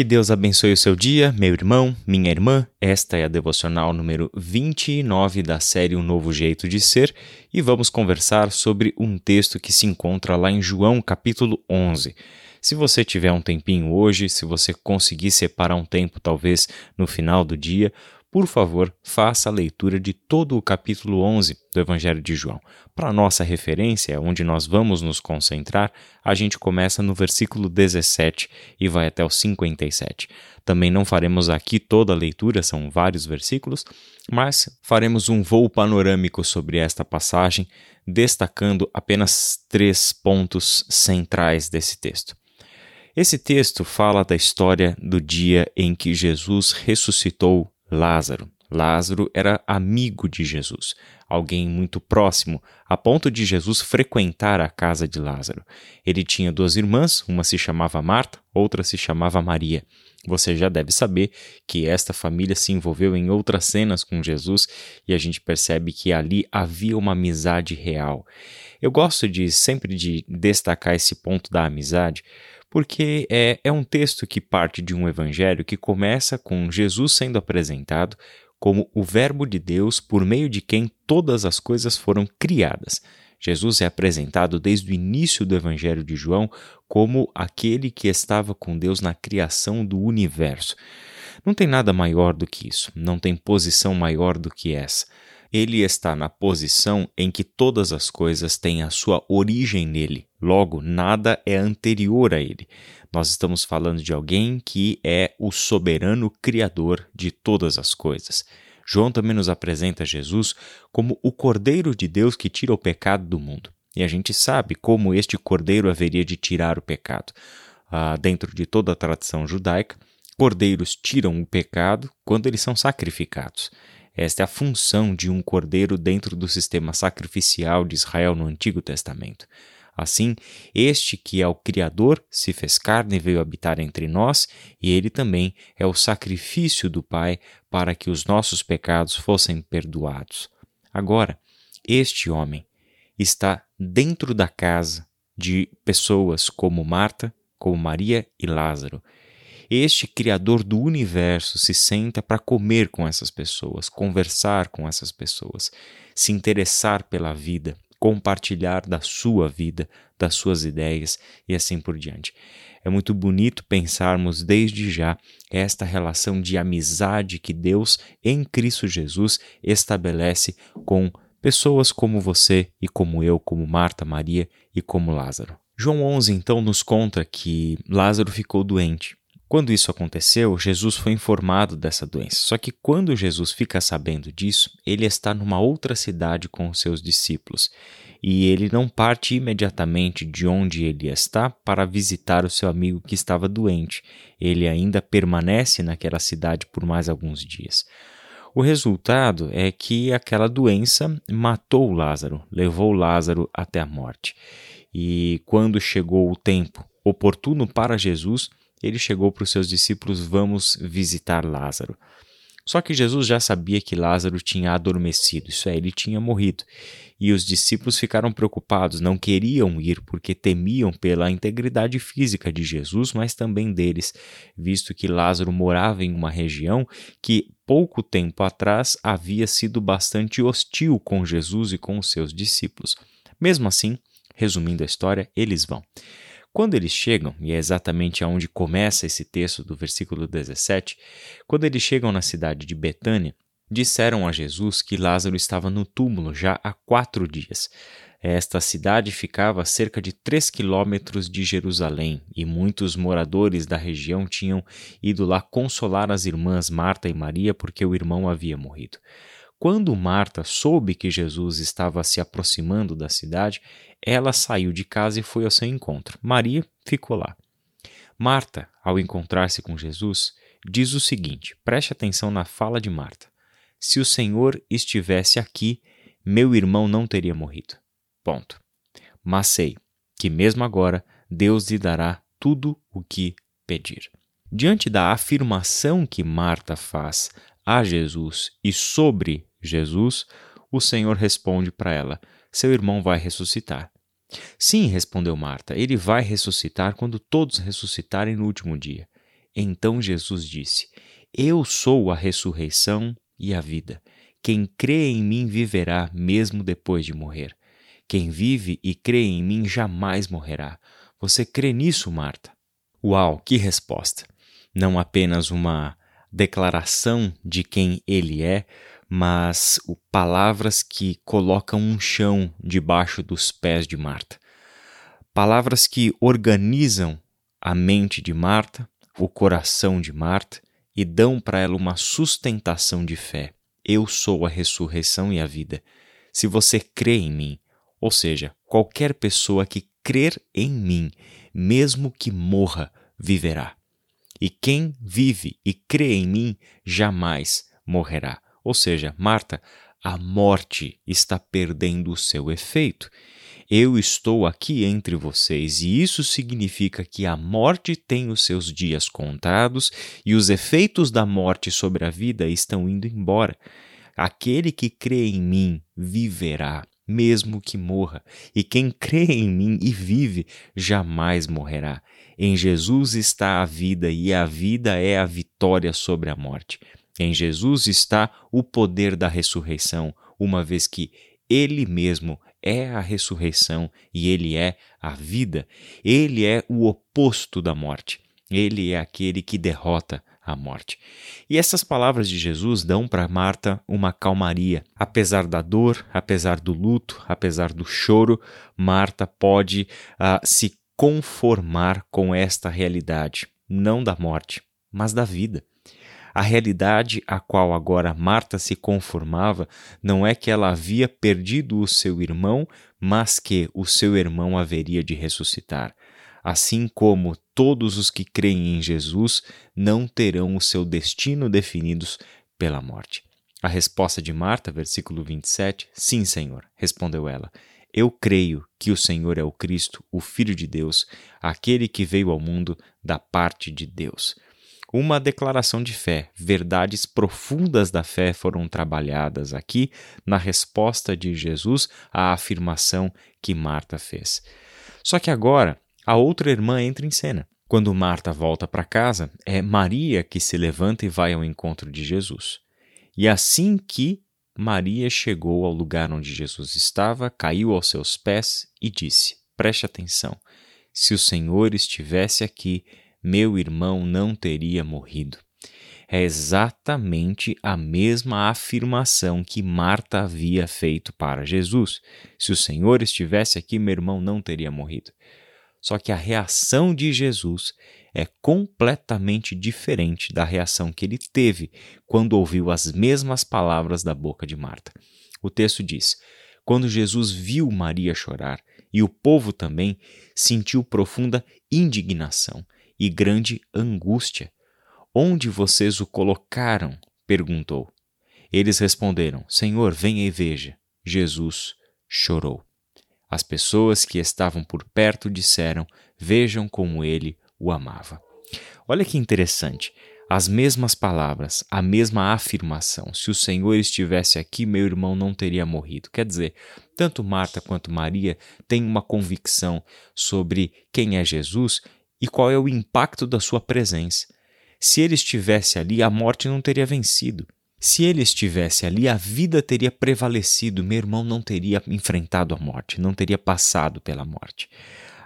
Que Deus abençoe o seu dia, meu irmão, minha irmã. Esta é a devocional número 29 da série Um Novo Jeito de Ser e vamos conversar sobre um texto que se encontra lá em João, capítulo 11. Se você tiver um tempinho hoje, se você conseguir separar um tempo, talvez no final do dia, por favor, faça a leitura de todo o capítulo 11 do Evangelho de João. Para nossa referência, onde nós vamos nos concentrar, a gente começa no versículo 17 e vai até o 57. Também não faremos aqui toda a leitura, são vários versículos, mas faremos um voo panorâmico sobre esta passagem, destacando apenas três pontos centrais desse texto. Esse texto fala da história do dia em que Jesus ressuscitou Lázaro. Lázaro era amigo de Jesus, alguém muito próximo, a ponto de Jesus frequentar a casa de Lázaro. Ele tinha duas irmãs, uma se chamava Marta, outra se chamava Maria. Você já deve saber que esta família se envolveu em outras cenas com Jesus e a gente percebe que ali havia uma amizade real. Eu gosto de sempre de destacar esse ponto da amizade, porque é, é um texto que parte de um evangelho que começa com Jesus sendo apresentado como o Verbo de Deus por meio de quem todas as coisas foram criadas. Jesus é apresentado desde o início do Evangelho de João como aquele que estava com Deus na criação do universo. Não tem nada maior do que isso, não tem posição maior do que essa. Ele está na posição em que todas as coisas têm a sua origem nele, logo, nada é anterior a ele. Nós estamos falando de alguém que é o soberano criador de todas as coisas. João também nos apresenta Jesus como o Cordeiro de Deus que tira o pecado do mundo. E a gente sabe como este Cordeiro haveria de tirar o pecado. Ah, dentro de toda a tradição judaica, cordeiros tiram o pecado quando eles são sacrificados. Esta é a função de um cordeiro dentro do sistema sacrificial de Israel no Antigo Testamento. Assim, este que é o Criador se fez carne e veio habitar entre nós, e ele também é o sacrifício do Pai para que os nossos pecados fossem perdoados. Agora, este homem está dentro da casa de pessoas como Marta, como Maria e Lázaro, este Criador do universo se senta para comer com essas pessoas, conversar com essas pessoas, se interessar pela vida, compartilhar da sua vida, das suas ideias e assim por diante. É muito bonito pensarmos desde já esta relação de amizade que Deus, em Cristo Jesus, estabelece com pessoas como você e como eu, como Marta, Maria e como Lázaro. João 11 então nos conta que Lázaro ficou doente quando isso aconteceu, Jesus foi informado dessa doença. Só que quando Jesus fica sabendo disso, ele está numa outra cidade com os seus discípulos e ele não parte imediatamente de onde ele está para visitar o seu amigo que estava doente. Ele ainda permanece naquela cidade por mais alguns dias. O resultado é que aquela doença matou Lázaro, levou Lázaro até a morte. E quando chegou o tempo oportuno para Jesus, ele chegou para os seus discípulos: Vamos visitar Lázaro. Só que Jesus já sabia que Lázaro tinha adormecido, isso é, ele tinha morrido. E os discípulos ficaram preocupados, não queriam ir porque temiam pela integridade física de Jesus, mas também deles, visto que Lázaro morava em uma região que pouco tempo atrás havia sido bastante hostil com Jesus e com os seus discípulos. Mesmo assim, resumindo a história, eles vão. Quando eles chegam, e é exatamente aonde começa esse texto do versículo 17, quando eles chegam na cidade de Betânia, disseram a Jesus que Lázaro estava no túmulo já há quatro dias. Esta cidade ficava a cerca de três quilômetros de Jerusalém e muitos moradores da região tinham ido lá consolar as irmãs Marta e Maria porque o irmão havia morrido. Quando Marta soube que Jesus estava se aproximando da cidade, ela saiu de casa e foi ao seu encontro. Maria ficou lá. Marta, ao encontrar-se com Jesus, diz o seguinte: preste atenção na fala de Marta. Se o Senhor estivesse aqui, meu irmão não teria morrido. Ponto. Mas sei que mesmo agora Deus lhe dará tudo o que pedir. Diante da afirmação que Marta faz a Jesus e sobre Jesus, o Senhor responde para ela: Seu irmão vai ressuscitar. Sim, respondeu Marta, ele vai ressuscitar quando todos ressuscitarem no último dia. Então Jesus disse: Eu sou a ressurreição e a vida. Quem crê em mim viverá mesmo depois de morrer. Quem vive e crê em mim jamais morrerá. Você crê nisso, Marta? Uau, que resposta! Não apenas uma declaração de quem ele é, mas palavras que colocam um chão debaixo dos pés de Marta. Palavras que organizam a mente de Marta, o coração de Marta e dão para ela uma sustentação de fé. Eu sou a ressurreição e a vida. Se você crê em mim, ou seja, qualquer pessoa que crer em mim, mesmo que morra, viverá. E quem vive e crê em mim jamais morrerá. Ou seja, Marta, a morte está perdendo o seu efeito. Eu estou aqui entre vocês e isso significa que a morte tem os seus dias contados e os efeitos da morte sobre a vida estão indo embora. Aquele que crê em mim viverá, mesmo que morra, e quem crê em mim e vive jamais morrerá. Em Jesus está a vida e a vida é a vitória sobre a morte. Em Jesus está o poder da ressurreição, uma vez que Ele mesmo é a ressurreição e Ele é a vida. Ele é o oposto da morte. Ele é aquele que derrota a morte. E essas palavras de Jesus dão para Marta uma calmaria. Apesar da dor, apesar do luto, apesar do choro, Marta pode uh, se conformar com esta realidade, não da morte, mas da vida. A realidade a qual agora Marta se conformava não é que ela havia perdido o seu irmão, mas que o seu irmão haveria de ressuscitar. Assim como todos os que creem em Jesus não terão o seu destino definidos pela morte. A resposta de Marta, versículo 27, Sim, Senhor, respondeu ela. Eu creio que o Senhor é o Cristo, o Filho de Deus, aquele que veio ao mundo da parte de Deus uma declaração de fé. Verdades profundas da fé foram trabalhadas aqui na resposta de Jesus à afirmação que Marta fez. Só que agora a outra irmã entra em cena. Quando Marta volta para casa, é Maria que se levanta e vai ao encontro de Jesus. E assim que Maria chegou ao lugar onde Jesus estava, caiu aos seus pés e disse: Preste atenção, se o Senhor estivesse aqui, meu irmão não teria morrido. É exatamente a mesma afirmação que Marta havia feito para Jesus. Se o Senhor estivesse aqui, meu irmão não teria morrido. Só que a reação de Jesus é completamente diferente da reação que ele teve quando ouviu as mesmas palavras da boca de Marta. O texto diz: Quando Jesus viu Maria chorar e o povo também, sentiu profunda indignação e grande angústia. Onde vocês o colocaram? perguntou. Eles responderam: Senhor, venha e veja. Jesus chorou. As pessoas que estavam por perto disseram: Vejam como ele o amava. Olha que interessante. As mesmas palavras, a mesma afirmação. Se o Senhor estivesse aqui, meu irmão não teria morrido. Quer dizer, tanto Marta quanto Maria têm uma convicção sobre quem é Jesus e qual é o impacto da sua presença. Se ele estivesse ali, a morte não teria vencido. Se ele estivesse ali, a vida teria prevalecido, meu irmão não teria enfrentado a morte, não teria passado pela morte.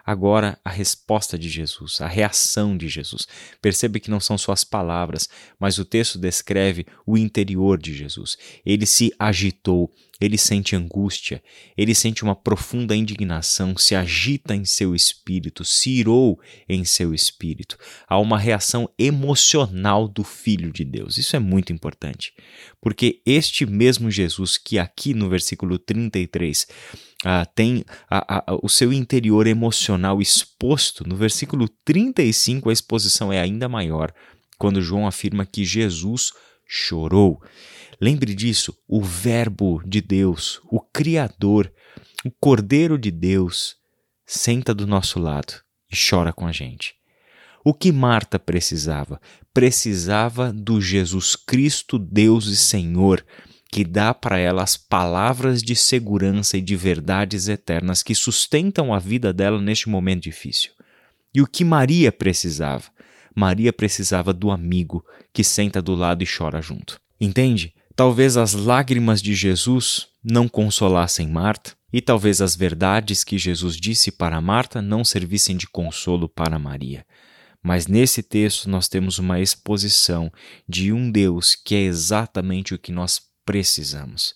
Agora, a resposta de Jesus, a reação de Jesus. Percebe que não são só as palavras, mas o texto descreve o interior de Jesus. Ele se agitou, ele sente angústia, ele sente uma profunda indignação, se agita em seu espírito, se irou em seu espírito. Há uma reação emocional do Filho de Deus. Isso é muito importante, porque este mesmo Jesus, que aqui no versículo 33 ah, tem a, a, o seu interior emocional exposto, no versículo 35 a exposição é ainda maior, quando João afirma que Jesus chorou. Lembre disso, o Verbo de Deus, o Criador, o Cordeiro de Deus, senta do nosso lado e chora com a gente. O que Marta precisava? Precisava do Jesus Cristo, Deus e Senhor, que dá para ela as palavras de segurança e de verdades eternas que sustentam a vida dela neste momento difícil. E o que Maria precisava? Maria precisava do amigo que senta do lado e chora junto. Entende? Talvez as lágrimas de Jesus não consolassem Marta, e talvez as verdades que Jesus disse para Marta não servissem de consolo para Maria. Mas nesse texto nós temos uma exposição de um Deus que é exatamente o que nós precisamos.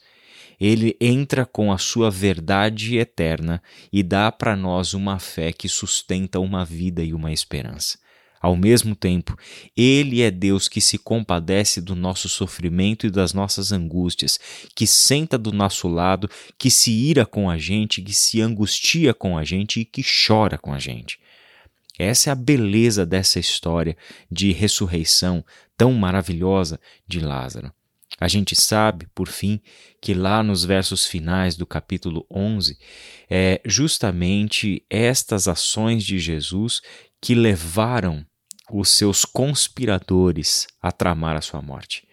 Ele entra com a sua verdade eterna e dá para nós uma fé que sustenta uma vida e uma esperança. Ao mesmo tempo, Ele é Deus que se compadece do nosso sofrimento e das nossas angústias, que senta do nosso lado, que se ira com a gente, que se angustia com a gente e que chora com a gente. Essa é a beleza dessa história de ressurreição tão maravilhosa de Lázaro. A gente sabe, por fim, que lá nos versos finais do capítulo 11, é justamente estas ações de Jesus que levaram os seus conspiradores a tramar a sua morte.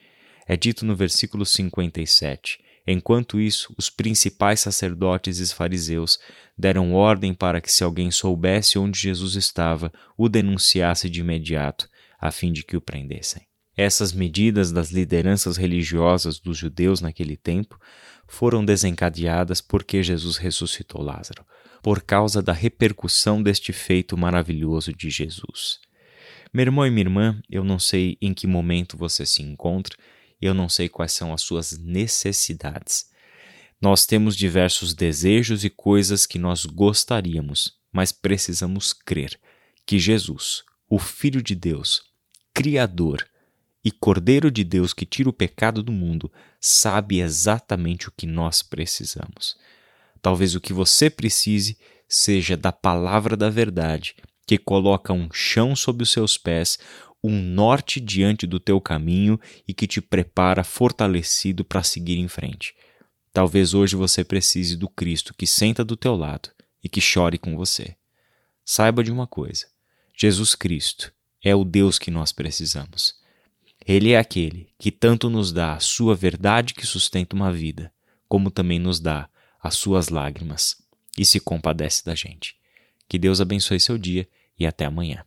É dito no versículo 57. Enquanto isso, os principais sacerdotes e fariseus deram ordem para que, se alguém soubesse onde Jesus estava, o denunciasse de imediato, a fim de que o prendessem. Essas medidas das lideranças religiosas dos judeus naquele tempo foram desencadeadas porque Jesus ressuscitou Lázaro, por causa da repercussão deste feito maravilhoso de Jesus. Meu irmão e minha irmã, eu não sei em que momento você se encontra, eu não sei quais são as suas necessidades. Nós temos diversos desejos e coisas que nós gostaríamos, mas precisamos crer que Jesus, o Filho de Deus, Criador e Cordeiro de Deus que tira o pecado do mundo, sabe exatamente o que nós precisamos. Talvez o que você precise seja da palavra da verdade que coloca um chão sob os seus pés, um norte diante do teu caminho e que te prepara fortalecido para seguir em frente. Talvez hoje você precise do Cristo que senta do teu lado e que chore com você. Saiba de uma coisa: Jesus Cristo é o Deus que nós precisamos. Ele é aquele que tanto nos dá a sua verdade que sustenta uma vida, como também nos dá as suas lágrimas e se compadece da gente. Que Deus abençoe seu dia e até amanhã.